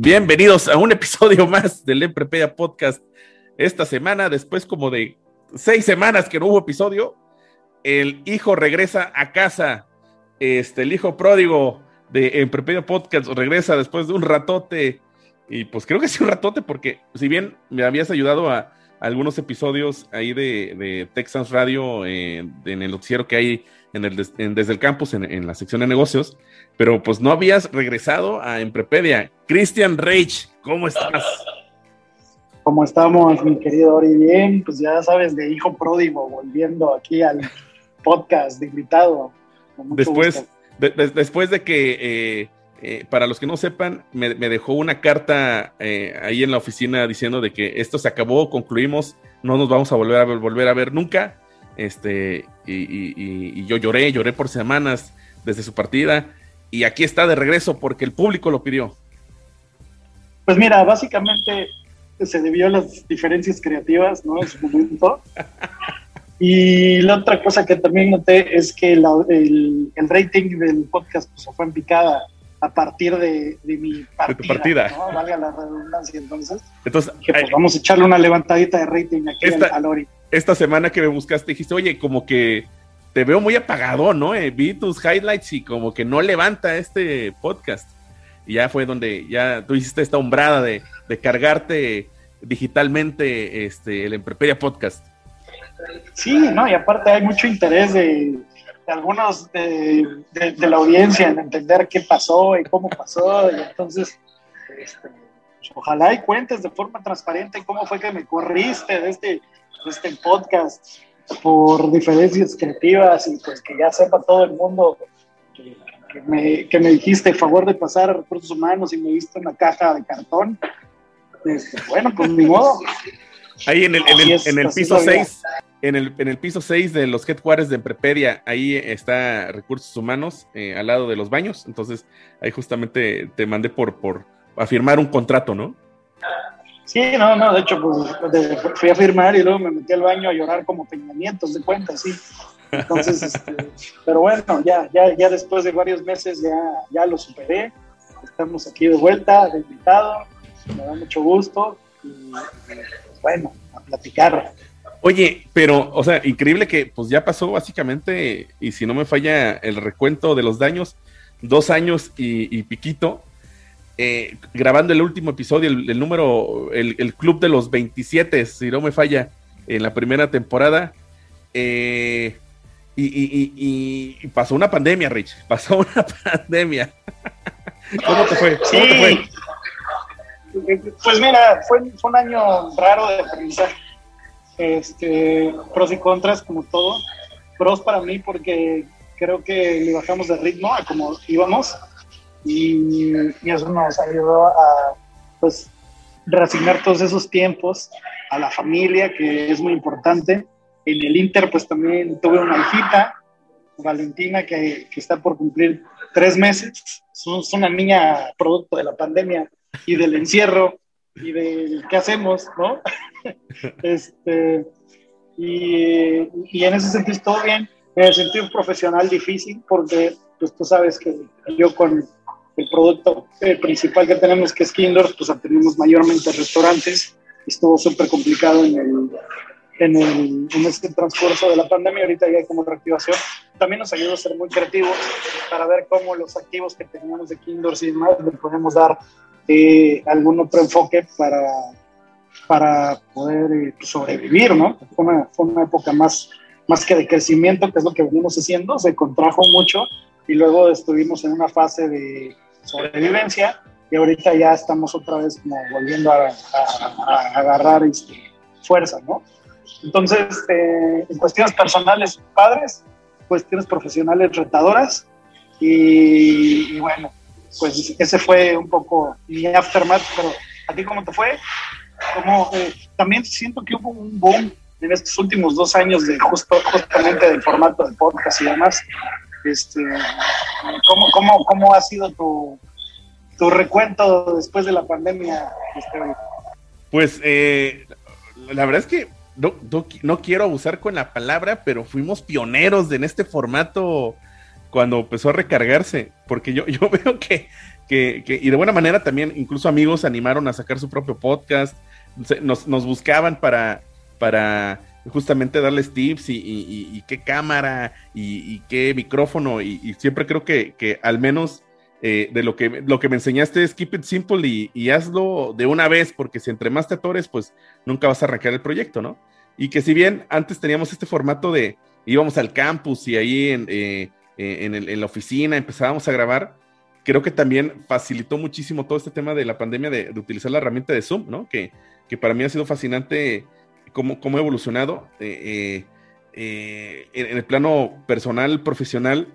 Bienvenidos a un episodio más del Emprepedia Podcast. Esta semana, después como de seis semanas que no hubo episodio, el hijo regresa a casa. Este, el hijo pródigo de Emprepedia Podcast regresa después de un ratote. Y pues creo que sí un ratote, porque si bien me habías ayudado a, algunos episodios ahí de, de Texas Radio eh, en el noticiero que hay en el, en, desde el campus en, en, la sección de negocios, pero pues no habías regresado a Emprepedia. Cristian Reich, ¿cómo estás? ¿Cómo estamos, mi querido Ori? Bien, pues ya sabes, de hijo pródigo, volviendo aquí al podcast de invitado. Después, de, de, después de que, eh, eh, para los que no sepan, me, me dejó una carta eh, ahí en la oficina diciendo de que esto se acabó, concluimos, no nos vamos a volver a ver, volver a ver nunca. Este, y, y, y, yo lloré, lloré por semanas desde su partida, y aquí está de regreso porque el público lo pidió. Pues mira, básicamente se debió a las diferencias creativas, ¿no? En su momento. Y la otra cosa que también noté es que la, el, el, rating del podcast pues, fue en picada a partir de, de mi partida. De tu partida. ¿no? Valga la redundancia, entonces. Pues, vamos a echarle una levantadita de rating aquí esta, al. Esta semana que me buscaste dijiste, oye, como que te veo muy apagado, ¿no? Eh, vi tus highlights y como que no levanta este podcast. Y ya fue donde ya tú hiciste esta hombrada de, de cargarte digitalmente este, el Emprepedia Podcast. Sí, no, y aparte hay mucho interés de, de algunos de, de, de, la audiencia en entender qué pasó y cómo pasó. Y entonces, este, ojalá y cuentes de forma transparente cómo fue que me corriste de este, de este podcast por diferencias creativas y pues que ya sepa todo el mundo que, que, me, que me dijiste favor de pasar a recursos humanos y me viste una caja de cartón. Este, bueno, pues ni modo. Ahí en el, en el, en el piso 6, en el, en el piso 6 de los headquarters de Emprepedia, ahí está Recursos Humanos, eh, al lado de los baños. Entonces, ahí justamente te mandé por, por a firmar un contrato, ¿no? Sí, no, no, de hecho, pues fui a firmar y luego me metí al baño a llorar como peñamientos de cuenta, sí. Entonces, este, pero bueno, ya, ya, ya después de varios meses ya, ya lo superé. Estamos aquí de vuelta, de invitado, me da mucho gusto. Y, bueno, a platicar. Oye, pero, o sea, increíble que pues ya pasó básicamente, y si no me falla el recuento de los daños, dos años y, y piquito, eh, grabando el último episodio, el, el número, el, el, club de los 27, si no me falla, en la primera temporada. Eh, y, y, y, pasó una pandemia, Rich, pasó una pandemia. ¿Cómo te fue? ¿Cómo sí. te fue? Pues mira, fue, fue un año raro de aprendizaje este, pros y contras como todo. Pros para mí porque creo que le bajamos de ritmo a como íbamos y, y, eso nos ayudó a pues reasignar todos esos tiempos a la familia que es muy importante. En el Inter pues también tuve una hijita, Valentina, que, que está por cumplir tres meses. Es una niña producto de la pandemia y del encierro y de qué hacemos, ¿no? este, y, y, en ese sentido todo bien. En el sentido profesional difícil, porque pues tú sabes que yo con el producto eh, principal que tenemos, que es Kindle, pues tenemos mayormente restaurantes. Estuvo súper complicado en el, en, el, en este transcurso de la pandemia. Ahorita ya hay como reactivación. También nos ayudó a ser muy creativos para ver cómo los activos que teníamos de Kindle y demás le podemos dar eh, algún otro enfoque para, para poder eh, sobrevivir, ¿no? Fue una, fue una época más, más que de crecimiento, que es lo que venimos haciendo, se contrajo mucho y luego estuvimos en una fase de sobrevivencia y ahorita ya estamos otra vez como volviendo a, a, a agarrar este, fuerza, ¿no? Entonces, eh, en cuestiones personales, padres, cuestiones profesionales retadoras, y, bueno, pues ese fue un poco mi aftermath, pero ¿a ti cómo te fue? Como, eh, también siento que hubo un boom en estos últimos dos años de justo, justamente del formato de podcast y demás. Este, ¿cómo, cómo, cómo ha sido tu, tu recuento después de la pandemia? Este? Pues eh, la verdad es que no, no, quiero abusar con la palabra, pero fuimos pioneros en este formato cuando empezó a recargarse, porque yo, yo veo que, que, y de buena manera también, incluso amigos animaron a sacar su propio podcast, nos, nos buscaban para, para justamente darles tips y, qué cámara y, qué micrófono, y, siempre creo que, que al menos eh, de lo que, lo que me enseñaste es keep it simple y, hazlo de una vez, porque si entre más te atores, pues nunca vas a arrancar el proyecto, ¿no? Y que si bien antes teníamos este formato de íbamos al campus y ahí en, eh, eh, en, la oficina empezábamos a grabar, creo que también facilitó muchísimo todo este tema de la pandemia de, utilizar la herramienta de Zoom, ¿no? Que, que, para mí ha sido fascinante cómo, cómo ha evolucionado en, el plano personal, profesional.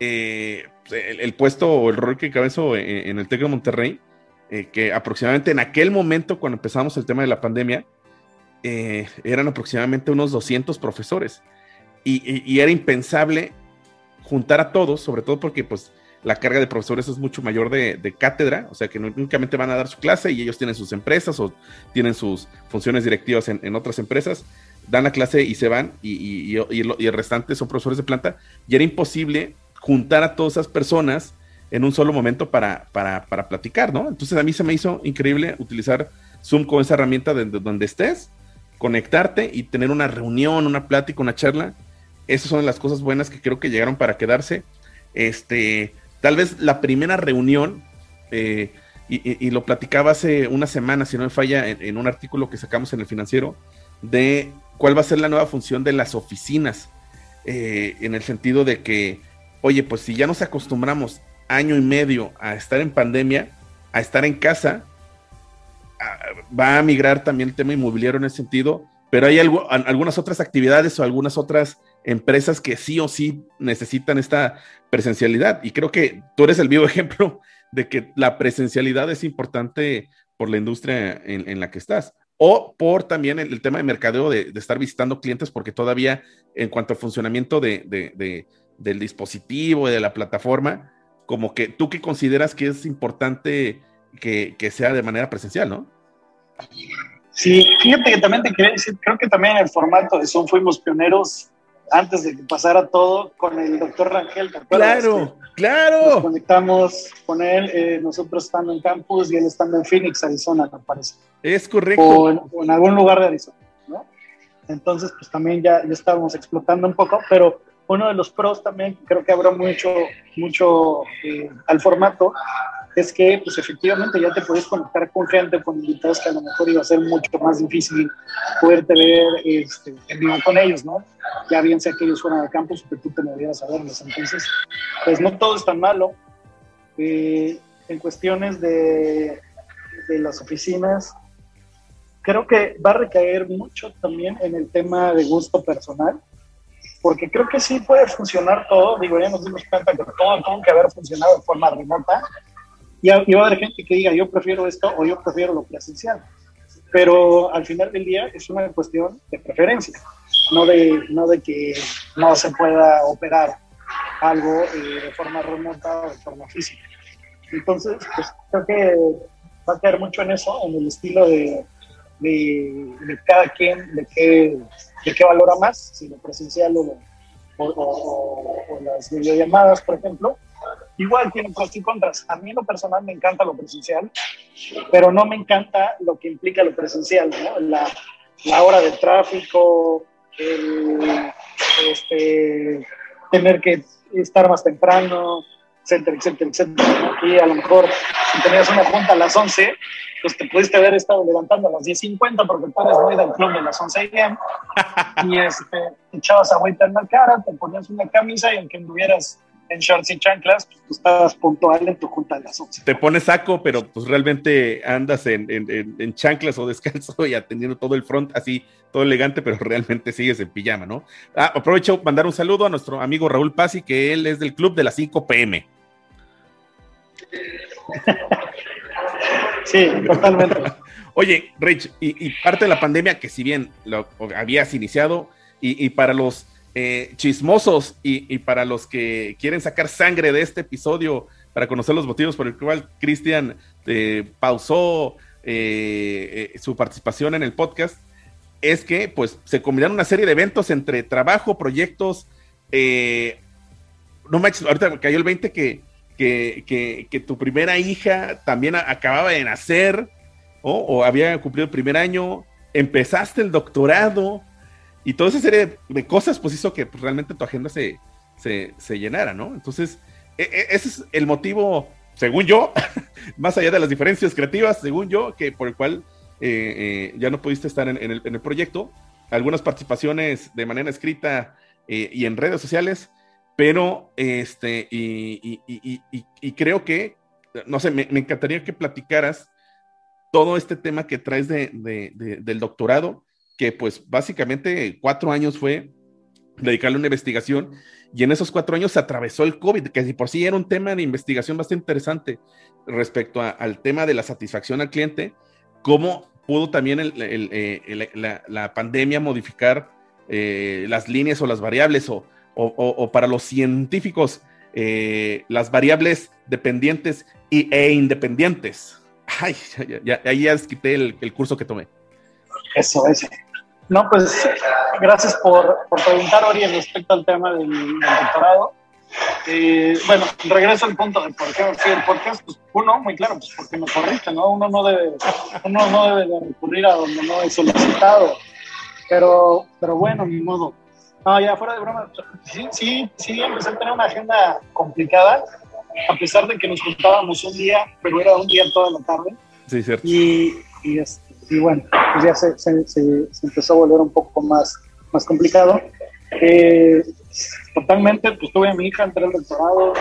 Eh, el, puesto o el rol que cabezo en, el TEC de Monterrey, eh, que aproximadamente en aquel momento, cuando empezamos el tema de la pandemia, eh, eran aproximadamente unos 200 profesores. Y, era impensable juntar a todos, sobre todo porque pues la carga de profesores es mucho mayor de, cátedra, o sea que no, únicamente van a dar su clase y ellos tienen sus empresas o tienen sus funciones directivas en, otras empresas, dan la clase y se van y, el restante son profesores de planta y era imposible juntar a todas esas personas en un solo momento para, para, para platicar, ¿no? Entonces a mí se me hizo increíble utilizar Zoom con esa herramienta de, donde estés, conectarte y tener una reunión, una plática, una charla. Esas son las cosas buenas que creo que llegaron para quedarse. Este, tal vez la primera reunión, eh, y, lo platicaba hace una semana, si no me falla, en, un artículo que sacamos en el financiero, de cuál va a ser la nueva función de las oficinas, eh, en el sentido de que oye, pues si ya nos acostumbramos año y medio a estar en pandemia, a estar en casa, va a migrar también el tema inmobiliario en ese sentido, pero hay algunas otras actividades o algunas otras empresas que sí o sí necesitan esta presencialidad. Y creo que tú eres el vivo ejemplo de que la presencialidad es importante por la industria en, la que estás. O por también el, tema de mercadeo de, estar visitando clientes, porque todavía en cuanto al funcionamiento de del dispositivo y de la plataforma, como que tú que consideras que es importante que, sea de manera presencial, ¿no? Sí, fíjate que también te quería decir, creo que también en el formato de Zoom fuimos pioneros antes de que pasara todo con el doctor Rangel. Claro, claro. Nos conectamos con él, eh, nosotros estando en campus y él estando en Phoenix, Arizona, me parece. Es correcto. O en, algún lugar de Arizona, ¿no? Entonces, pues también ya, ya estábamos explotando un poco, pero uno de los pros también, creo que habrá mucho, mucho eh, al formato, es que pues efectivamente ya te puedes conectar con gente, con invitados que a lo mejor iba a ser mucho más difícil poderte ver este, en vivo con ellos, ¿no? Ya bien sea que ellos fueran al campus o que tú te movieras a verlos. Entonces, pues no todo es tan malo. Eh, en cuestiones de, de las oficinas, creo que va a recaer mucho también en el tema de gusto personal porque creo que sí puede funcionar todo. Digo, ya nos dimos cuenta que todo tiene que haber funcionado de forma remota. Y, va a haber gente que diga, yo prefiero esto o yo prefiero lo presencial. Pero al final del día es una cuestión de preferencia, no de, no de que no se pueda operar algo eh, de forma remota o de forma física. Entonces, pues creo que va a caer mucho en eso, en el estilo de, de, de cada quien, de qué de qué valora más, si lo presencial o, o, las videollamadas, por ejemplo. Igual tiene pros y contras. A mí en lo personal me encanta lo presencial, pero no me encanta lo que implica lo presencial, ¿no? la, la hora de tráfico, el, este, tener que estar más temprano, etcétera, etcétera, etcétera. Y a lo mejor si tenías una junta a las 11, pues te pudiste haber estado levantando a las 10.50 porque tú eres muy del club de las 11 a.m. y este, te echabas agüita en la cara, te ponías una camisa y aunque anduvieras en shorts y chanclas, pues tú estabas puntual en tu junta de las 11. Te pones saco, pero pues realmente andas en, en, en, chanclas o descalzo y atendiendo todo el front así, todo elegante, pero realmente sigues en pijama, ¿no? Ah, aprovecho mandar un saludo a nuestro amigo Raúl Pasi, que él es del club de las 5 pm. Sí, totalmente. Oye, Rich, y, parte de la pandemia, que si bien lo habías iniciado, y, para los eh, chismosos y, para los que quieren sacar sangre de este episodio para conocer los motivos por el cual Cristian eh, pausó eh, su participación en el podcast, es que pues se combinaron una serie de eventos entre trabajo, proyectos, no manches, ahorita cayó el 20 que que, tu primera hija también acababa de nacer o había cumplido el primer año, empezaste el doctorado y toda esa serie de cosas pues hizo que pues, realmente tu agenda se, se, llenara, ¿no? Entonces, e, e, ese es el motivo, según yo, más allá de las diferencias creativas, según yo, que por el cual eh, eh, ya no pudiste estar en, el, en, el, proyecto. Algunas participaciones de manera escrita eh, y en redes sociales, pero, este, y, creo que, no sé, me, encantaría que platicaras todo este tema que traes de, del doctorado, que pues básicamente cuatro años fue dedicarle una investigación y en esos cuatro años se atravesó el COVID, que por sí era un tema de investigación bastante interesante respecto al tema de la satisfacción al cliente, cómo pudo también eh, la, pandemia modificar eh, las líneas o las variables o, o, para los científicos eh, las variables dependientes y, e independientes. Ay, ya, ahí ya quité el, curso que tomé. Eso, es. No, pues gracias por, por preguntar, Ori, respecto al tema del, doctorado. Eh, bueno, regreso al punto de por qué el podcast. Pues uno, muy claro, pues porque me corriste, ¿no? Uno no debe, uno no debe de recurrir a donde no es solicitado. Pero, pero bueno, ni modo. No, ya fuera de broma, sí, sí, sí, empecé a tener una agenda complicada, a pesar de que nos juntábamos un día, pero era un día toda la tarde. Sí, cierto. Y, y, este, y bueno, pues ya se, se, empezó a volver un poco más, más complicado. Eh, totalmente, pues tuve a mi hija, entré al doctorado,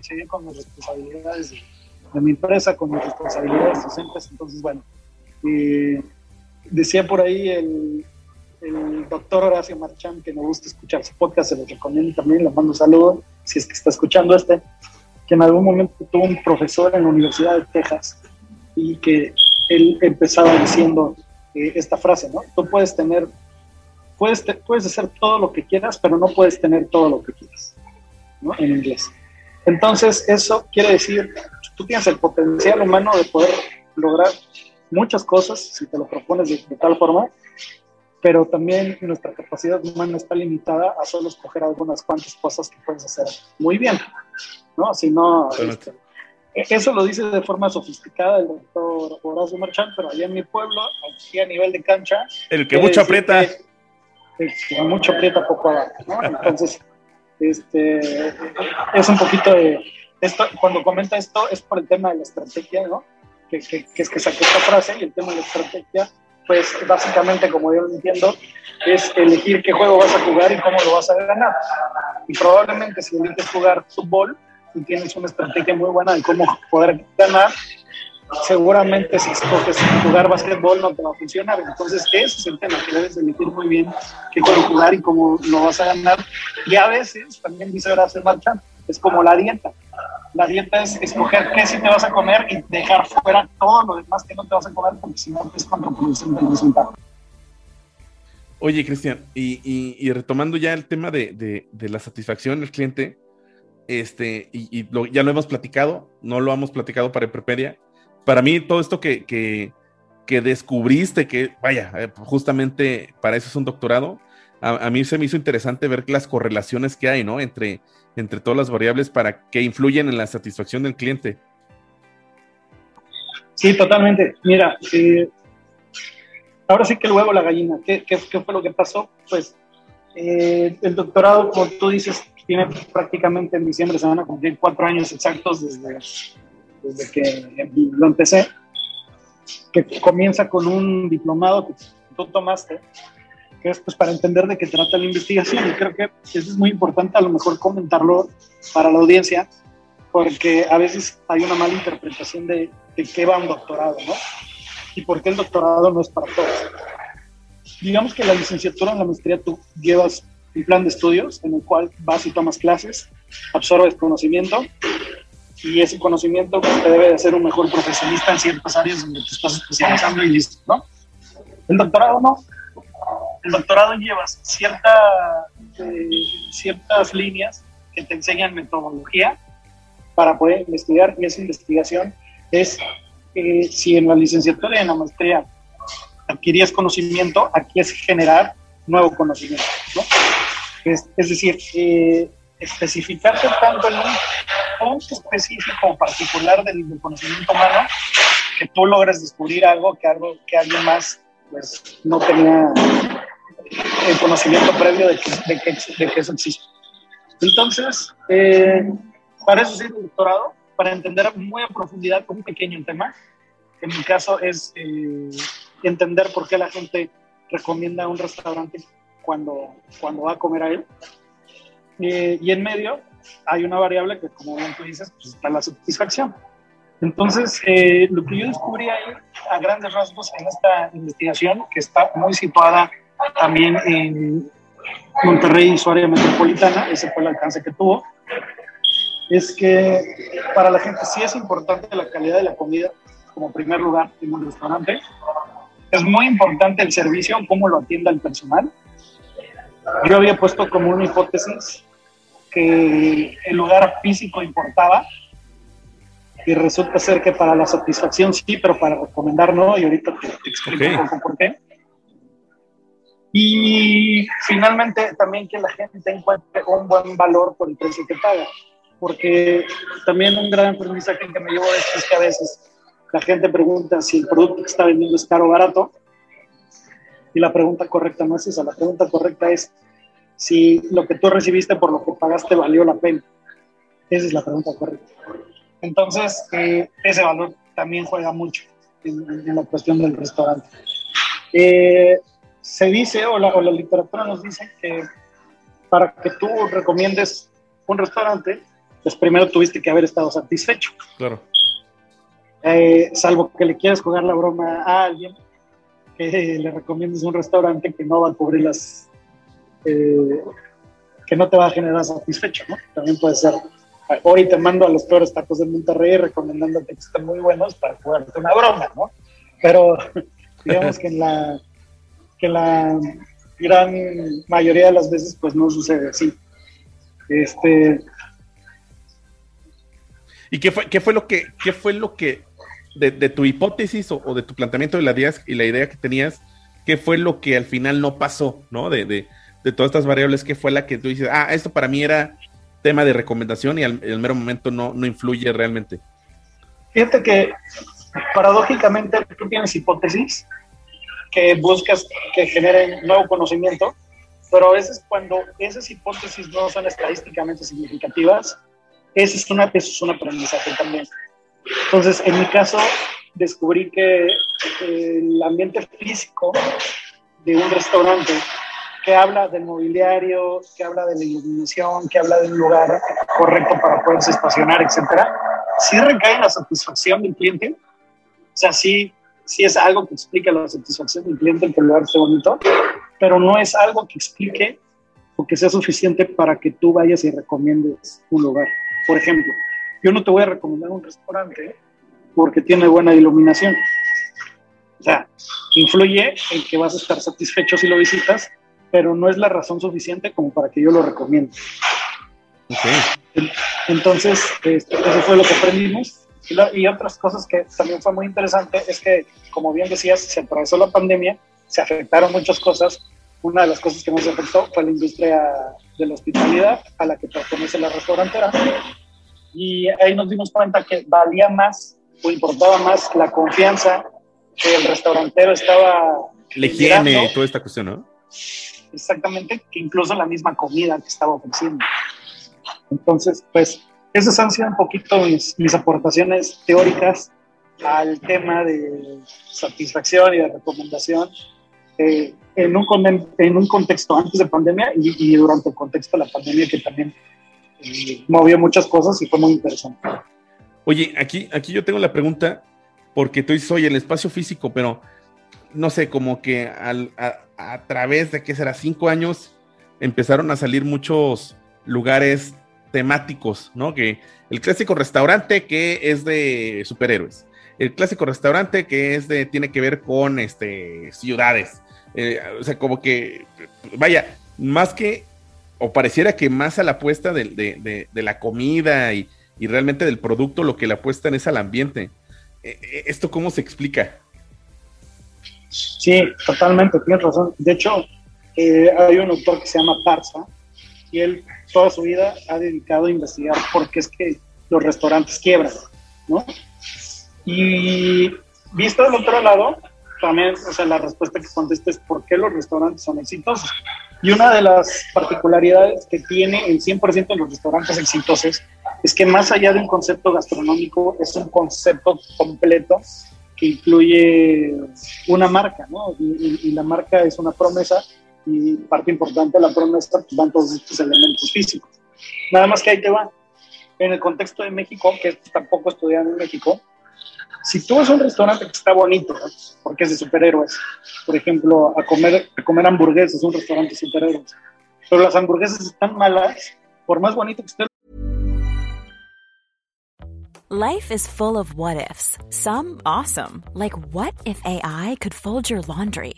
seguí, con las responsabilidades de, mi empresa, con mis responsabilidades docentes, entonces bueno, decía por ahí el, el doctor Horacio Marchán, que me gusta escuchar su podcast, se lo recomiendo también, le mando un saludo, si es que está escuchando este, que en algún momento tuvo un profesor en la Universidad de Texas y que él empezaba diciendo eh, esta frase, ¿no? Tú puedes tener, puedes, puedes hacer todo lo que quieras, pero no puedes tener todo lo que quieras, ¿no? En inglés. Entonces, eso quiere decir, tú tienes el potencial humano de poder lograr muchas cosas si te lo propones de tal forma, pero también nuestra capacidad humana está limitada a solo escoger algunas cuantas cosas que puedes hacer muy bien, ¿no? Si no, este, eso lo dice de forma sofisticada el doctor Horacio Marchand, pero allá en mi pueblo, aquí a nivel de cancha... El que mucho aprieta. el que mucho aprieta, poco abajo, ¿no? Entonces, este, es un poquito de... Esto, cuando comenta esto es por el tema de la estrategia, ¿no? Que, que, que es que saqué esta frase y el tema de la estrategia pues básicamente, como yo lo entiendo, es elegir qué juego vas a jugar y cómo lo vas a ganar. Y probablemente si eliges jugar fútbol y tienes una estrategia muy buena de cómo poder ganar, seguramente si escoges jugar básquetbol no te va a funcionar. Entonces, ese es el tema, que debes elegir muy bien qué jugar y cómo lo vas a ganar. Y a veces, también dice Horacio Marchand, es como la dieta. La dieta es escoger qué sí te vas a comer y dejar fuera todo lo demás que no te vas a comer porque si no es contraproducente el resultado. Oye, Cristian, y, retomando ya el tema de, la satisfacción del cliente, este, y, ya lo hemos platicado, no lo hemos platicado para Prepedia. Para mí, todo esto que, que, descubriste, que vaya, eh, justamente para eso es un doctorado, a, mí se me hizo interesante ver las correlaciones que hay, ¿no? Entre entre todas las variables para que influyen en la satisfacción del cliente. Sí, totalmente. Mira, ahora sí que el huevo, la gallina. ¿Qué, qué, fue lo que pasó? Pues eh, el doctorado, como tú dices, tiene prácticamente en diciembre se van a cumplir cuatro años exactos desde, desde que lo empecé, que comienza con un diplomado que tú tomaste que es pues para entender de qué trata la investigación. Y creo que eso es muy importante a lo mejor comentarlo para la audiencia, porque a veces hay una mala interpretación de, de qué va un doctorado, ¿no? Y por qué el doctorado no es para todos. Digamos que la licenciatura en la maestría tú llevas un plan de estudios en el cual vas y tomas clases, absorbes conocimiento y ese conocimiento pues, te debe de hacer un mejor profesionista en ciertas áreas donde te estás especializando y listo, ¿no? El doctorado no. El doctorado llevas cierta, eh, ciertas líneas que te enseñan metodología para poder investigar y esa investigación es eh, si en la licenciatura y en la maestría adquirías conocimiento, aquí es generar nuevo conocimiento, ¿no? Es, decir, eh, especificarte tanto en un punto específico o particular del, conocimiento humano que tú logres descubrir algo que, algo, que alguien más pues, no tenía el conocimiento previo de que, de que, que eso existe. Entonces, eh, para eso sirve el doctorado, para entender muy a profundidad un pequeño tema. En mi caso es eh, entender por qué la gente recomienda un restaurante cuando, cuando va a comer a él. Eh, y en medio hay una variable que, como bien tú dices, pues está la satisfacción. Entonces, eh, lo que yo descubrí ahí, a grandes rasgos, en esta investigación, que está muy situada también en Monterrey y su área metropolitana, ese fue el alcance que tuvo, es que para la gente sí es importante la calidad de la comida como primer lugar en un restaurante. Es muy importante el servicio, cómo lo atienda el personal. Yo había puesto como una hipótesis que el lugar físico importaba y resulta ser que para la satisfacción sí, pero para recomendar no, y ahorita te, te explico okay. un poco por qué. Y finalmente también que la gente encuentre un buen valor por el precio que paga, porque también un gran aprendizaje que me llevo de esto es que a veces la gente pregunta si el producto que está vendiendo es caro o barato, y la pregunta correcta no es esa, la pregunta correcta es si lo que tú recibiste por lo que pagaste valió la pena. Esa es la pregunta correcta. Entonces, eh, ese valor también juega mucho en, en la cuestión del restaurante. Eh, se dice, o la, o la, literatura nos dice, que para que tú recomiendes un restaurante, pues primero tuviste que haber estado satisfecho. Claro. Eh, salvo que le quieras jugar la broma a alguien, que le recomiendes un restaurante que no va a cubrir las... Eh, que no te va a generar satisfecho, ¿no? También puede ser hoy te mando a los peores tacos de Monterrey recomendándote que estén muy buenos para jugarte una broma, ¿no? Pero digamos que en la, que la gran mayoría de las veces pues no sucede así. Este... ¿Y qué fue, qué fue lo que, qué fue lo que de, tu hipótesis o, de tu planteamiento de la idea y la idea que tenías, qué fue lo que al final no pasó, ¿no? De, de, de todas estas variables, qué fue la que tú dices, ah, esto para mí era tema de recomendación y al, mero momento no, no influye realmente? Fíjate que paradójicamente tú tienes hipótesis que buscas que generen nuevo conocimiento, pero a veces cuando esas hipótesis no son estadísticamente significativas, ese es, una, eso es un aprendizaje también. Entonces, en mi caso, descubrí que el ambiente físico de un restaurante que habla del mobiliario, que habla de la iluminación, que habla de un lugar correcto para poderse estacionar, etcétera, sí recae en la satisfacción del cliente. O sea, sí, sí es algo que explica la satisfacción del cliente, que el lugar esté bonito, pero no es algo que explique o que sea suficiente para que tú vayas y recomiendes un lugar. Por ejemplo, yo no te voy a recomendar un restaurante porque tiene buena iluminación. O sea, influye en que vas a estar satisfecho si lo visitas, pero no es la razón suficiente como para que yo lo recomiende. Okay. Entonces, este, eso fue lo que aprendimos. Y, la, y, otras cosas que también fue muy interesante es que, como bien decías, se atravesó la pandemia, se afectaron muchas cosas. Una de las cosas que más afectó fue la industria de la hospitalidad, a la que pertenece la restaurantera. Y ahí nos dimos cuenta que valía más o importaba más la confianza que el restaurantero estaba... La higiene y toda esta cuestión, ¿no? exactamente que incluso la misma comida que estaba ofreciendo. Entonces, pues, esas han sido un poquito mis, mis aportaciones teóricas al tema de satisfacción y de recomendación eh, en, un, en un contexto antes de pandemia y, durante el contexto de la pandemia que también movió muchas cosas y fue muy interesante. Oye, aquí, aquí yo tengo la pregunta, porque tú soy el espacio físico, pero no sé, como que a, través de, ¿qué será? Cinco años empezaron a salir muchos lugares temáticos, ¿no? Que el clásico restaurante que es de superhéroes, el clásico restaurante que es de, tiene que ver con este, ciudades, eh, o sea, como que, vaya, más que, o pareciera que más a la apuesta de, la comida y, realmente del producto, lo que le apuestan es al ambiente. Eh, eh, ¿Esto cómo se explica? Sí, totalmente, tienes razón. De hecho, hay un autor que se llama Parza y él toda su vida ha dedicado a investigar por qué es que los restaurantes quiebran, ¿no? Y visto del otro lado, también, o sea, la respuesta que contesta es por qué los restaurantes son exitosos. Y una de las particularidades que tiene el 100% de los restaurantes exitosos es que más allá de un concepto gastronómico, es un concepto completo que incluye una marca, ¿no? Y, la marca es una promesa y parte importante de la promesa pues, van todos estos elementos físicos. Nada más que ahí te va. En el contexto de México, que tampoco estudian en México, si tú vas a un restaurante que está bonito, porque es de superhéroes, por ejemplo, a comer, a comer hamburguesas, un restaurante de superhéroes, pero las hamburguesas están malas, por más bonito que esté. Life is full of what ifs. Some awesome, like what if AI could fold your laundry?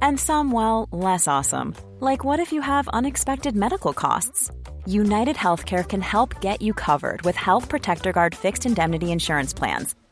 And some, well, less awesome, like what if you have unexpected medical costs? United Healthcare can help get you covered with Health Protector Guard fixed indemnity insurance plans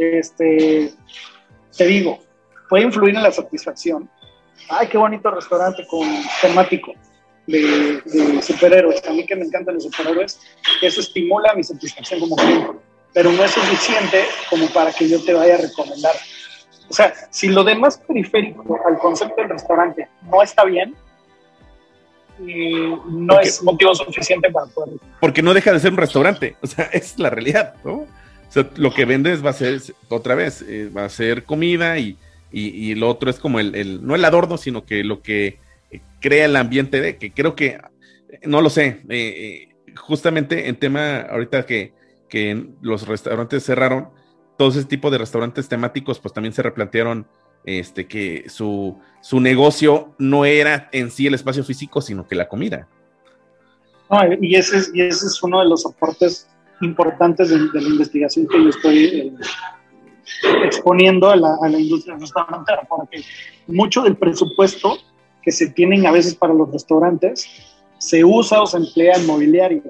Este, te digo, puede influir en la satisfacción. Ay, qué bonito restaurante con temático de, superhéroes. A mí que me encantan los superhéroes, eso estimula mi satisfacción como cliente, pero no es suficiente como para que yo te vaya a recomendar. O sea, si lo demás periférico al concepto del restaurante no está bien, no es motivo suficiente para poder. Porque no deja de ser un restaurante, o sea, es la realidad, ¿no? Lo que vendes va a ser, otra vez, eh, va a ser comida y, y, lo otro es como el, no el adorno, sino que lo que crea el ambiente de, que creo que, no lo sé, eh, eh, justamente en tema, ahorita que, que los restaurantes cerraron, todo ese tipo de restaurantes temáticos, pues también se replantearon este, que su, su negocio no era en sí el espacio físico, sino que la comida. y, ese y ese es uno de los aportes importantes de, la investigación que yo estoy eh, exponiendo a la, a la industria restaurantera, porque mucho del presupuesto que se tienen a veces para los restaurantes se usa o se emplea en mobiliario.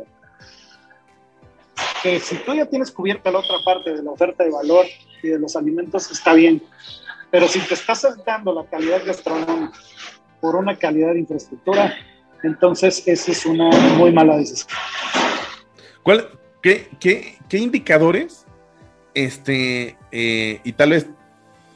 Que si tú ya tienes cubierta la otra parte de la oferta de valor y de los alimentos, está bien. Pero si te estás saltando la calidad gastronómica por una calidad de infraestructura, entonces esa es una muy mala decisión. ¿Cuál, ¿Qué, qué, indicadores? Este, eh, y tal vez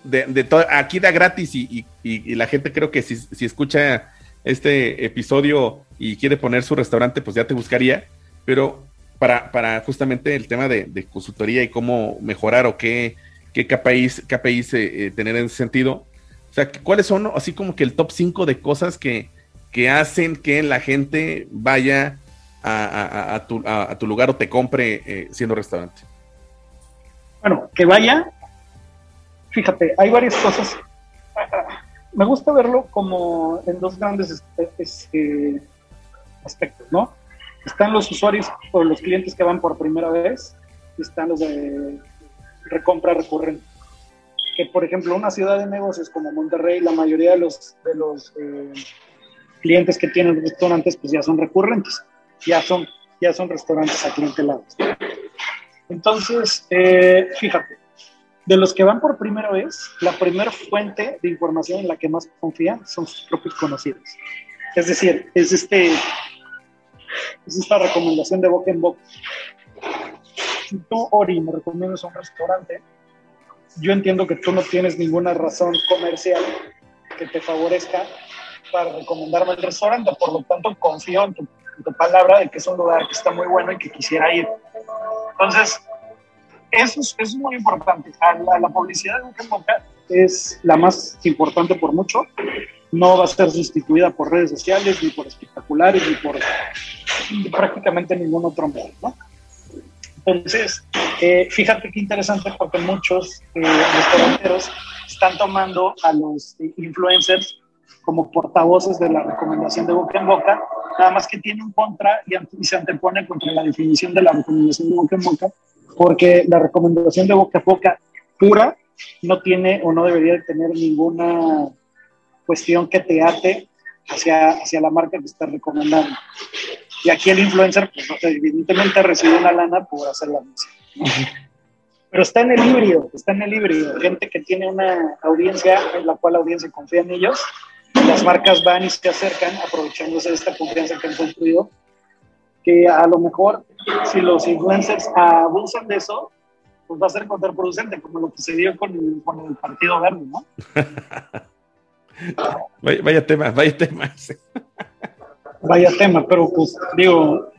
de, todo, aquí da gratis y, la gente creo que si, escucha este episodio y quiere poner su restaurante, pues ya te buscaría, pero para, para justamente el tema de, consultoría y cómo mejorar o qué, qué KPIs, KPIs eh, tener en ese sentido. O sea, ¿cuáles son así como que el top 5 de cosas que, que hacen que la gente vaya a, tu, lugar o te compre eh, siendo restaurante? Bueno, que vaya. Fíjate, hay varias cosas. Me gusta verlo como en dos grandes este, aspectos, ¿no? Están los usuarios o los clientes que van por primera vez, están los de recompra recurrente. Que, por ejemplo, una ciudad de negocios como Monterrey, la mayoría de los, de los eh, clientes que tienen restaurantes, pues ya son recurrentes, ya son, ya son restaurantes aclientelados. Entonces, eh, fíjate, de los que van por primera vez, la primera fuente de información en la que más confían son sus propios conocidos. Es decir, es, este, es esta recomendación de boca en boca. Si tú, Ori, me recomiendas un restaurante, yo entiendo que tú no tienes ninguna razón comercial que te favorezca para recomendarme el restaurante, por lo tanto confío en tu, tu palabra de que es un lugar que está muy bueno y que quisiera ir. Entonces, eso es, es muy importante. La, la, publicidad de en es la más importante por mucho. No va a ser sustituida por redes sociales, ni por espectaculares, ni por prácticamente ningún otro medio. ¿no? Entonces, eh, fíjate qué interesante porque muchos eh, restauranteros están tomando a los influencers como portavoces de la recomendación de boca en boca, nada más que tiene un contra y se antepone contra la definición de la recomendación de boca en boca, porque la recomendación de boca a boca pura no tiene o no debería tener ninguna cuestión que te ate hacia, hacia la marca que estás recomendando. Y aquí el influencer, pues evidentemente recibe una lana por hacer la misma. Pero está en el híbrido, está en el híbrido. Gente que tiene una audiencia en la cual la audiencia confía en ellos, las marcas van y se acercan aprovechándose de esta confianza que han construido, que a lo mejor si los influencers abusan de eso, pues va a ser contraproducente, como lo que se dio con el, con el Partido Verde, ¿no? vaya, vaya tema, vaya tema. vaya tema, pero pues digo,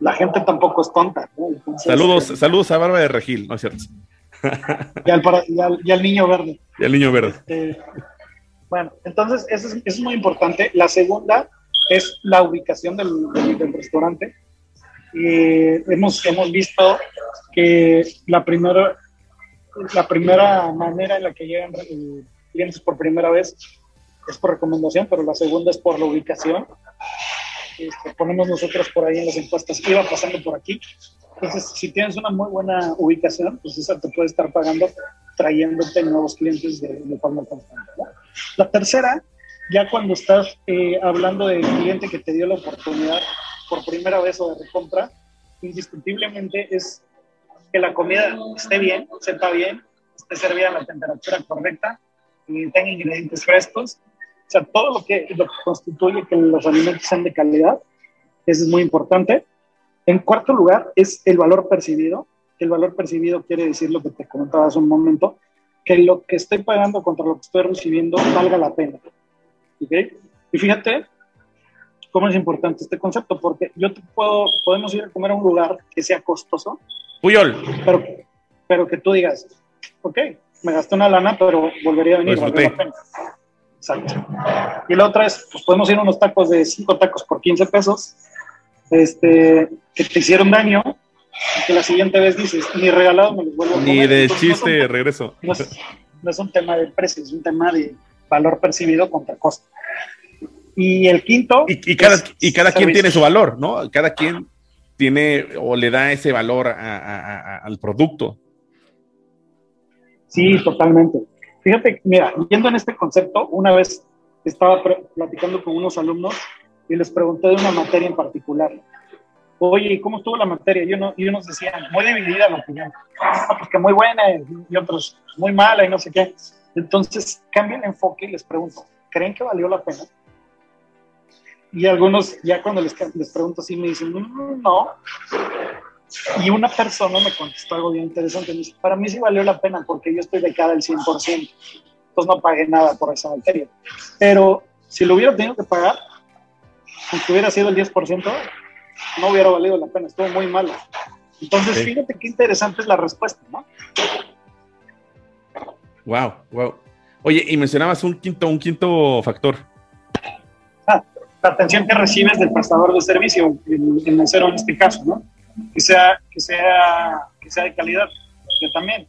la gente tampoco es tonta. ¿no? Entonces, saludos, eh, saludos a Bárbara de Regil, ¿no es cierto? y, al para, y, al, y, al, niño verde. Y al niño verde. Este, bueno, entonces eso es, es, muy importante. La segunda es la ubicación del, del, del restaurante. Eh, hemos, hemos visto que la primera, la primera manera en la que llegan eh, clientes por primera vez es por recomendación, pero la segunda es por la ubicación. Este, ponemos nosotros por ahí en las encuestas, iba pasando por aquí. Entonces, si tienes una muy buena ubicación, pues esa te puede estar pagando trayéndote nuevos clientes de, de forma constante. ¿no? La tercera, ya cuando estás eh, hablando del cliente que te dio la oportunidad por primera vez o de recompra, indiscutiblemente es que la comida esté bien, sepa bien, esté servida a la temperatura correcta y tenga ingredientes frescos. O sea, todo lo que, lo que constituye que los alimentos sean de calidad, eso es muy importante. En cuarto lugar es el valor percibido. El valor percibido quiere decir lo que te comentaba hace un momento, que lo que estoy pagando contra lo que estoy recibiendo valga la pena. ¿Okay? Y fíjate cómo es importante este concepto, porque yo te puedo, podemos ir a comer a un lugar que sea costoso. Puyol. Pero, pero que tú digas, ok, me gasté una lana, pero volvería a venir. Pues la pena. Exacto. Y la otra es, pues podemos ir a unos tacos de 5 tacos por 15 pesos, este, que te hicieron daño, y que la siguiente vez dices, ni regalado me los vuelvo a comer. Ni de Entonces, chiste no regreso. no es, no es un tema de precio, es un tema de valor percibido contra costo. Y el quinto. Y, y cada, y cada quien tiene su valor, ¿no? Cada quien tiene o le da ese valor a- a- a- al producto. Sí, totalmente. Fíjate, mira, yendo en este concepto, una vez estaba platicando con unos alumnos y les pregunté de una materia en particular. Oye, ¿y cómo estuvo la materia? Y, uno, y unos decían, muy dividida la opinión. Ah, pues que muy buena y otros muy mala y no sé qué. Entonces, cambien el enfoque y les pregunto, ¿creen que valió la pena? Y algunos, ya cuando les, les pregunto así, me dicen, "Mm, no. Y una persona me contestó algo bien interesante. Me dice, para mí sí valió la pena porque yo estoy becada al 100%. Entonces no pagué nada por esa materia. Pero si lo hubiera tenido que pagar, aunque hubiera sido el 10%, no hubiera valido la pena. Estuvo muy malo. Entonces, Sí. fíjate qué interesante es la respuesta, ¿no? Wow, wow. Oye, y mencionabas un quinto, un quinto factor. Ah, la atención que recibes del prestador de servicio, el, el mesero en este caso, ¿no? Que sea, que sea, que sea de calidad. Que también,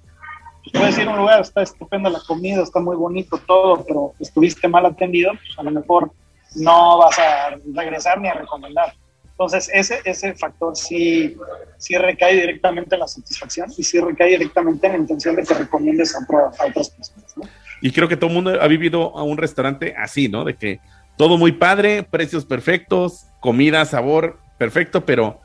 pues puedes ir a un lugar, está estupenda la comida, está muy bonito todo, pero estuviste mal atendido, pues a lo mejor no vas a regresar ni a recomendar. Entonces, ese, ese factor sí, sí recae directamente en la satisfacción y sí recae directamente en la intención de que recomiendes a, a otras personas. ¿no? Y creo que todo el mundo ha vivido a un restaurante así, ¿no? De que todo muy padre, precios perfectos, comida, sabor perfecto, pero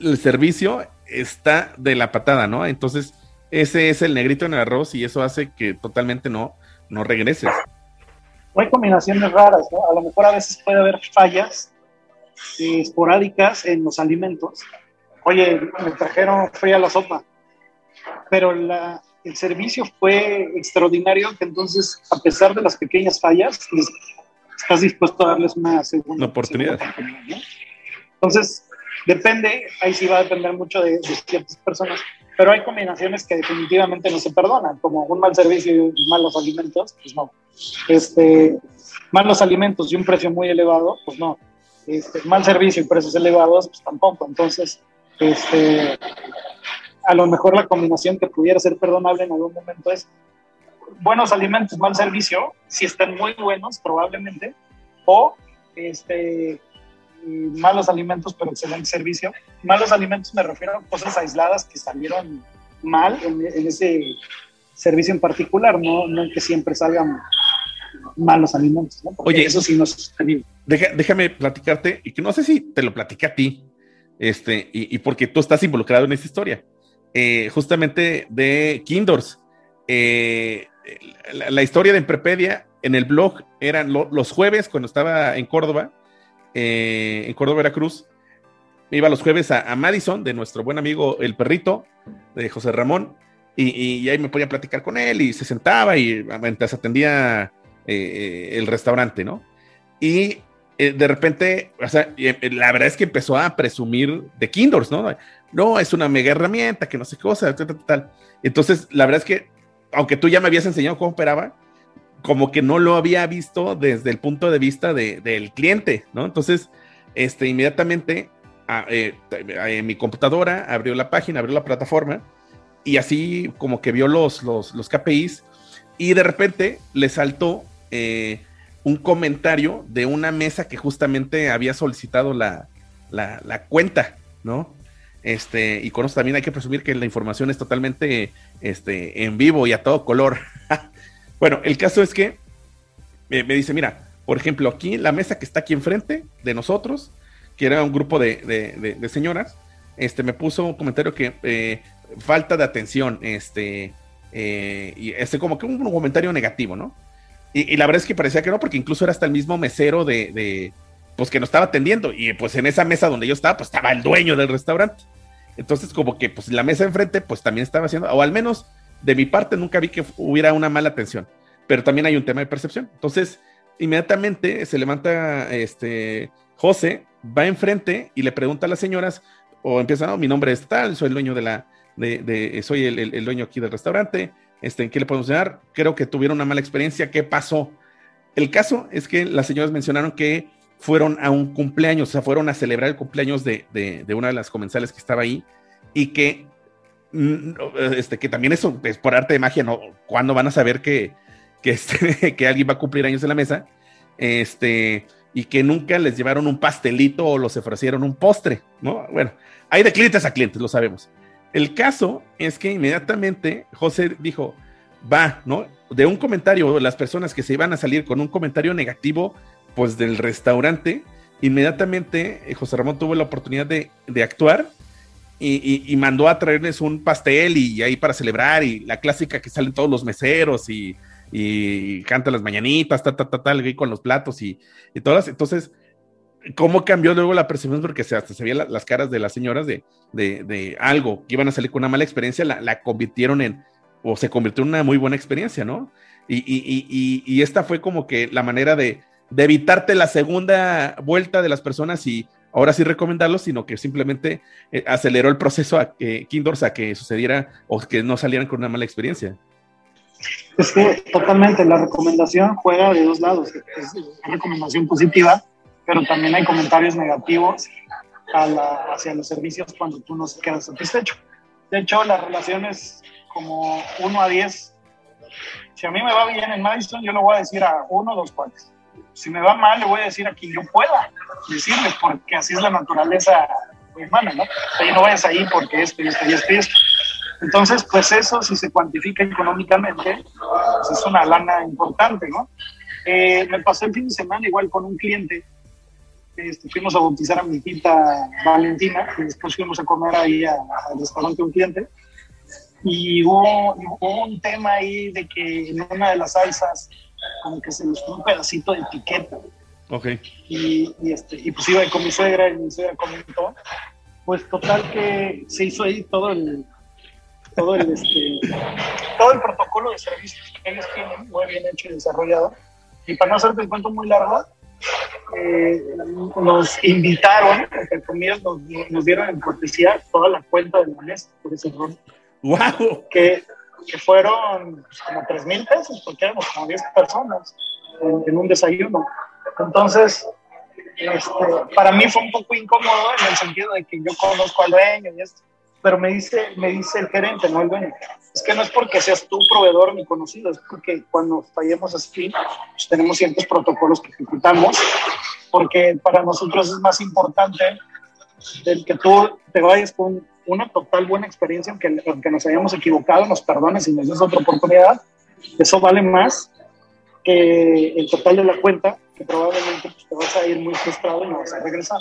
el servicio está de la patada, ¿no? Entonces, ese es el negrito en el arroz y eso hace que totalmente no, no regreses. Hay combinaciones raras, ¿no? A lo mejor a veces puede haber fallas esporádicas en los alimentos. Oye, me trajeron fría la sopa, pero la, el servicio fue extraordinario, que entonces, a pesar de las pequeñas fallas, pues, estás dispuesto a darles una segunda oportunidad. ¿no? Entonces, depende, ahí sí va a depender mucho de, de, ciertas personas, pero hay combinaciones que definitivamente no se perdonan, como un mal servicio y malos alimentos, pues no. Este, malos alimentos y un precio muy elevado, pues no. Este, mal servicio y precios elevados, pues tampoco. Entonces, este, a lo mejor la combinación que pudiera ser perdonable en algún momento es buenos alimentos, mal servicio, si están muy buenos, probablemente, o este, malos alimentos, pero excelente servicio. Malos alimentos me refiero a cosas aisladas que salieron mal en, en ese servicio en particular, no, no en que siempre salgan malos alimentos. ¿no? Oye, eso sí no es sostenible. Deja, déjame platicarte, y que no sé si te lo platiqué a ti, este, y, y porque tú estás involucrado en esta historia, eh, justamente de Kindors. Eh, la, la, historia de Emprepedia en el blog eran lo, los jueves cuando estaba en Córdoba, eh, en Córdoba, Veracruz. Me iba los jueves a, a, Madison, de nuestro buen amigo El Perrito, de José Ramón, y, y ahí me podía platicar con él y se sentaba y mientras atendía eh, el restaurante, ¿no? Y eh, de repente, o sea, la verdad es que empezó a presumir de Kindors, ¿no? No, es una mega herramienta, que no sé qué cosa, tal, tal, tal. Entonces, la verdad es que, aunque tú ya me habías enseñado cómo operaba, como que no lo había visto desde el punto de vista de, del cliente, ¿no? Entonces, este, inmediatamente a, eh, en mi computadora abrió la página, abrió la plataforma y así como que vio los, los, los KPIs y de repente le saltó eh, un comentario de una mesa que justamente había solicitado la, la, cuenta, ¿no? Este, y con eso también hay que presumir que la información es totalmente este, en vivo y a todo color. bueno, el caso es que me, me, dice, mira, por ejemplo, aquí la mesa que está aquí enfrente de nosotros, que era un grupo de, de, señoras, este, me puso un comentario que eh, falta de atención, este, eh, y este como que un comentario negativo, ¿no? Y, la verdad es que parecía que no, porque incluso era hasta el mismo mesero de, pues que nos estaba atendiendo. Y pues en esa mesa donde yo estaba, pues estaba el dueño del restaurante. Entonces, como que pues la mesa enfrente, pues también estaba haciendo, o al menos de mi parte nunca vi que hubiera una mala atención. Pero también hay un tema de percepción. Entonces, inmediatamente se levanta este José, va enfrente y le pregunta a las señoras, o empieza, no, mi nombre es tal, soy el dueño de la, de, soy el, el dueño aquí del restaurante este, ¿en qué le podemos dar? Creo que tuvieron una mala experiencia. ¿Qué pasó? El caso es que las señoras mencionaron que fueron a un cumpleaños, o sea, fueron a celebrar el cumpleaños de, de, de una de las comensales que estaba ahí y que, mm, este, que también eso es por arte de magia, ¿no? ¿Cuándo van a saber que, que, este, que alguien va a cumplir años en la mesa? Este, y que nunca les llevaron un pastelito o los ofrecieron un postre, ¿no? Bueno, hay de clientes a clientes, lo sabemos. El caso es que inmediatamente José dijo, va, ¿no? De un comentario, las personas que se iban a salir con un comentario negativo, pues del restaurante, inmediatamente eh, José Ramón tuvo la oportunidad de, de actuar y, mandó a traerles un pastel y, y, ahí para celebrar y la clásica que salen todos los meseros y, canta las mañanitas, ta, ta, ta, tal, con los platos y todas. Entonces, cómo cambió luego la percepción, porque se, hasta se veían la, las caras de las señoras de, de, algo que iban a salir con una mala experiencia, la, la, convirtieron en, o se convirtió en una muy buena experiencia, ¿no? Y, y, y, y esta fue como que la manera de, de, evitarte la segunda vuelta de las personas y ahora sí recomendarlo, sino que simplemente eh, aceleró el proceso a que Kindors a que sucediera o que no salieran con una mala experiencia. Es que totalmente la recomendación juega de dos lados, es una recomendación positiva pero también hay comentarios negativos a la, hacia los servicios cuando tú no quedas satisfecho. De hecho, la relación es como 1 a 10. Si a mí me va bien en Madison, yo le voy a decir a uno o dos cuales. Si me va mal, le voy a decir a quien yo pueda. decirles, porque así es la naturaleza humana, ¿no? Oye, no vayas ahí porque esto y esto y esto y esto. Entonces, pues eso, si se cuantifica económicamente, pues es una lana importante, ¿no? Eh, me pasé el fin de semana igual con un cliente. Este, fuimos a bautizar a mi hijita Valentina y después fuimos a comer ahí al restaurante de un cliente. Y hubo, hubo, un tema ahí de que en una de las salsas como que se nos fue un pedacito de etiqueta. Ok. Y, y, este, y pues iba con mi suegra y mi suegra comentó. Pues total que se hizo ahí todo el, todo el, este, todo el protocolo de servicios que ellos tienen, muy bien hecho y desarrollado. Y para no hacerte el cuento muy largo, eh, nos invitaron, entre comillas, nos, nos, dieron en cortesía toda la cuenta de la mesa por ese error. ¡Wow! Que, que fueron pues, como 3 mil pesos, porque éramos como 10 personas en, en un desayuno. Entonces, este, para mí fue un poco incómodo en el sentido de que yo conozco al dueño y esto pero me dice, me dice el gerente, no el dueño, es que no es porque seas tú proveedor ni conocido, es porque cuando fallemos así, pues tenemos ciertos protocolos que ejecutamos, porque para nosotros es más importante el que tú te vayas con una total buena experiencia, aunque, aunque nos hayamos equivocado, nos perdones y nos des otra oportunidad, eso vale más que el total de la cuenta, que probablemente pues, te vas a ir muy frustrado y no vas a regresar.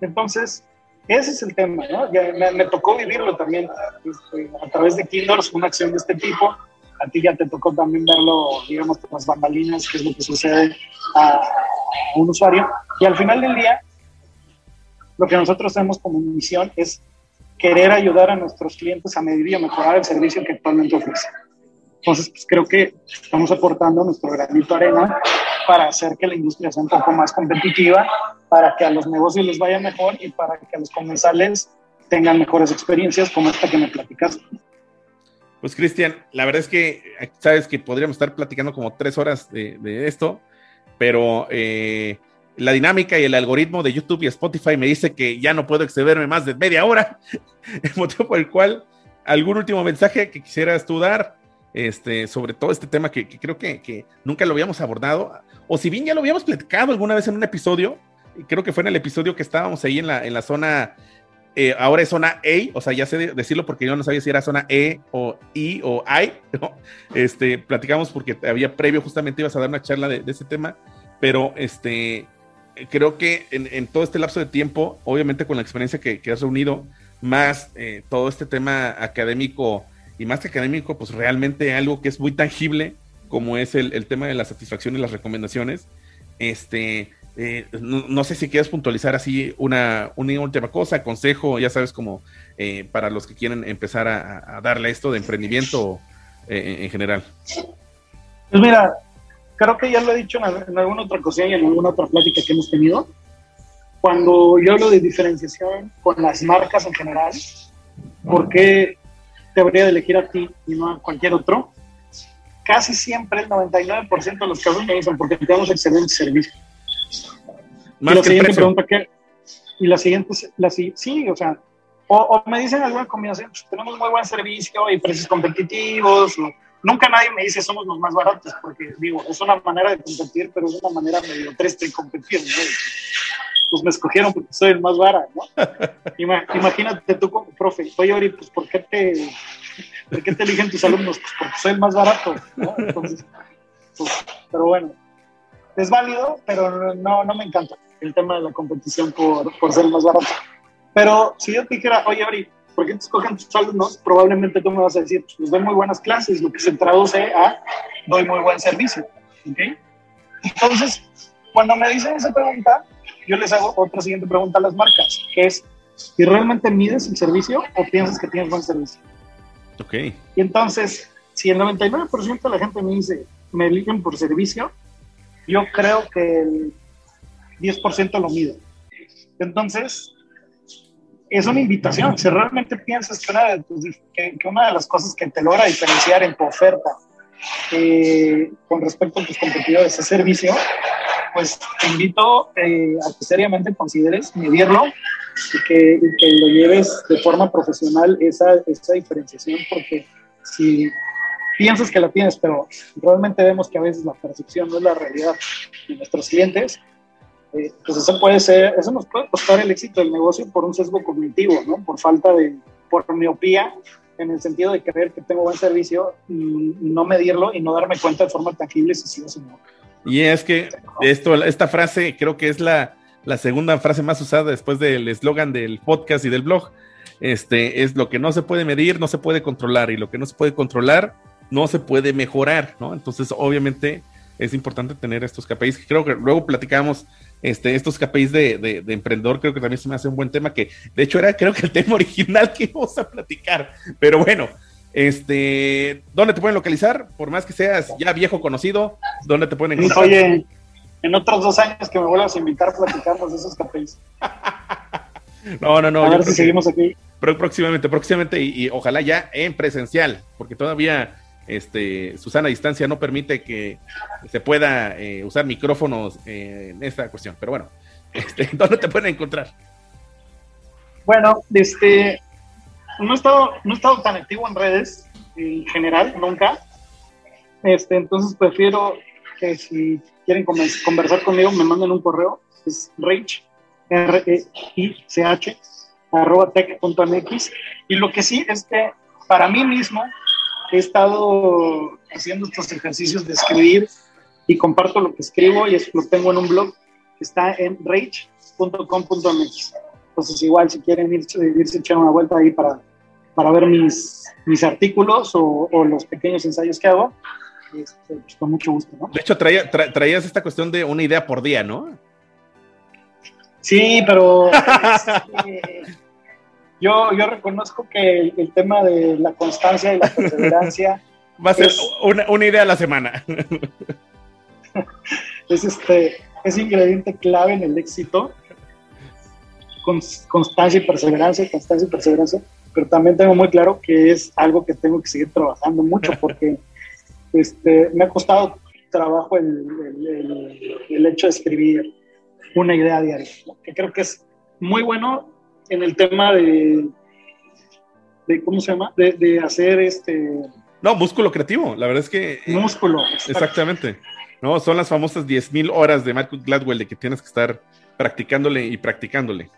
Entonces, ese es el tema, ¿no? Me, tocó vivirlo también este, a través de Kindles, una acción de este tipo. A ti ya te tocó también verlo, digamos, con las bambalinas, que es lo que sucede a, un usuario. Y al final del día, lo que nosotros tenemos como misión es querer ayudar a nuestros clientes a medir y a mejorar el servicio que actualmente ofrecen. Entonces, pues creo que estamos aportando nuestro granito de arena para hacer que la industria sea un poco más competitiva, para que a los negocios les vaya mejor y para que a los comensales tengan mejores experiencias como esta que me platicaste. Pues Cristian, la verdad es que sabes que podríamos estar platicando como tres horas de, de esto, pero eh, la dinámica y el algoritmo de YouTube y Spotify me dice que ya no puedo excederme más de media hora, el motivo por el cual algún último mensaje que quisieras tú dar este, sobre todo este tema que, creo que, nunca lo habíamos abordado, o si bien ya lo habíamos platicado alguna vez en un episodio, creo que fue en el episodio que estábamos ahí en la, zona, eh, ahora es zona A, o sea, ya sé decirlo porque yo no sabía si era zona E o I o I, este, platicamos porque había previo, justamente ibas a dar una charla de, ese tema, pero este, creo que en, todo este lapso de tiempo, obviamente con la experiencia que, que has reunido, más eh, todo este tema académico, y más que académico, pues realmente algo que es muy tangible, como es el, el tema de la satisfacción y las recomendaciones. Este, eh, no, no, sé si quieres puntualizar así una, una última cosa, consejo, ya sabes, como eh, para los que quieren empezar a, a darle esto de emprendimiento eh, en general. Pues mira, creo que ya lo he dicho en, en alguna otra ocasión y en alguna otra plática que hemos tenido. Cuando yo hablo de diferenciación con las marcas en general, porque debería de elegir a ti y no a cualquier otro, casi siempre el 99% de los casos me dicen porque tenemos excelente servicio. Más y la que siguiente pregunta que y la siguiente la sí, sí o sea o, o, me dicen alguna combinación pues, tenemos muy buen servicio y precios competitivos o, nunca nadie me dice somos los más baratos porque digo es una manera de competir pero es una manera medio triste de competir ¿no? Pues me escogieron porque soy el más barato ¿no? imagínate tú como profe oye Ori pues por qué te por qué te eligen tus alumnos pues porque soy el más barato ¿no? entonces pues, pero bueno es válido pero no, no me encanta el tema de la competición por, por ser el más barato. Pero si yo te dijera, oye, Ari, ¿por qué te escogen tus alumnos? Probablemente tú me vas a decir, pues doy muy buenas clases, lo que se traduce a doy muy buen servicio. ¿okay? Entonces, cuando me dicen esa pregunta, yo les hago otra siguiente pregunta a las marcas, que es, ¿y realmente mides el servicio o piensas que tienes buen servicio? Ok. Y entonces, si el 99% de la gente me dice, me eligen por servicio, yo creo que el 10% lo mide. Entonces, es una invitación. Si realmente piensas que una de, tus, que, que una de las cosas que te logra diferenciar en tu oferta eh, con respecto a tus competidores es servicio, pues te invito eh, a que seriamente consideres medirlo y que, y que, lo lleves de forma profesional esa, esa diferenciación, porque si piensas que la tienes, pero realmente vemos que a veces la percepción no es la realidad de nuestros clientes, eh, pues eso puede ser, eso nos puede costar el éxito del negocio por un sesgo cognitivo, ¿no? Por falta de, por miopía, en el sentido de creer que tengo buen servicio no medirlo y no darme cuenta de forma tangible si sí o si no. Y es que esto, esta frase creo que es la, la segunda frase más usada después del eslogan del podcast y del blog. Este es lo que no se puede medir, no se puede controlar, y lo que no se puede controlar, no se puede mejorar, ¿no? Entonces, obviamente, es importante tener estos KPIs. Creo que luego platicamos este, estos KPIs de, de, emprendedor, creo que también se me hace un buen tema, que de hecho era creo que el tema original que íbamos a platicar. Pero bueno, este, ¿dónde te pueden localizar? Por más que seas ya viejo conocido, ¿dónde te pueden encontrar? Oye, en otros dos años que me vuelvas a invitar, platicamos de esos KPIs. no, no, no. A ver si seguimos aquí. Próximamente, próximamente, y, y ojalá ya en presencial, porque todavía este, Susana distancia no permite que se pueda eh, usar micrófonos eh, en esta cuestión. Pero bueno, este, ¿dónde te pueden encontrar? Bueno, este, no he estado, no he estado tan activo en redes en general, nunca. Este, entonces prefiero que si quieren conversar conmigo me manden un correo, es reich, r e i c h arroba tech.mx. Y lo que sí es que para mí mismo he estado haciendo estos ejercicios de escribir y comparto lo que escribo y lo tengo en un blog que está en rage.com.mx. Entonces, igual, si quieren irse, irse echar una vuelta ahí para, para ver mis, mis artículos o, los pequeños ensayos que hago, este, pues, con mucho gusto. ¿no? De hecho, traías esta cuestión de una idea por día, ¿no? Sí, pero este, yo, yo reconozco que el, tema de la constancia y la perseverancia va a ser una, una, idea a la semana. es este es ingrediente clave en el éxito. constancia y perseverancia, constancia y perseverancia, pero también tengo muy claro que es algo que tengo que seguir trabajando mucho porque este, me ha costado trabajo el, el, el hecho de escribir una idea diaria, que creo que es muy bueno en el tema de, de ¿cómo se llama? De, hacer este... No, músculo creativo, la verdad es que... Músculo. Exactamente. No, son las famosas 10.000 horas de Michael Gladwell de que tienes que estar practicándole y practicándole.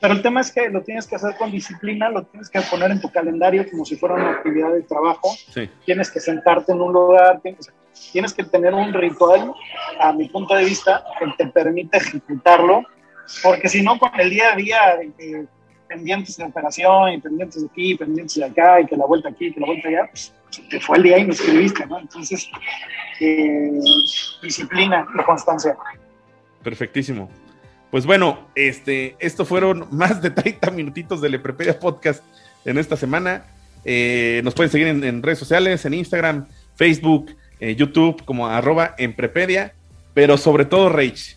Pero el tema es que lo tienes que hacer con disciplina, lo tienes que poner en tu calendario como si fuera una actividad de trabajo. Sí. Tienes que sentarte en un lugar, tienes, tienes que tener un ritual, a mi punto de vista, que te permite ejecutarlo porque si no, con el día a día, pendientes de operación, y pendientes de aquí, pendientes de acá, y que la vuelta aquí, que la vuelta allá, pues te fue el día y no escribiste, ¿no? Entonces, eh, disciplina y constancia. Perfectísimo. Pues bueno, este, esto fueron más de 30 minutitos del Emprepedia Podcast en esta semana. Eh, nos pueden seguir en, redes sociales, en Instagram, Facebook, eh, YouTube, como arroba Emprepedia, pero sobre todo Rage.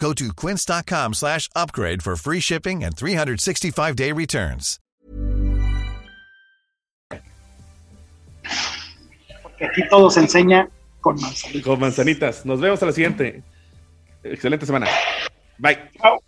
Go to quince.com slash upgrade for free shipping and 365 day returns. Porque aquí todo se enseña con manzanitas. Con manzanitas. Nos vemos a la siguiente. Excelente semana. Bye. Chao.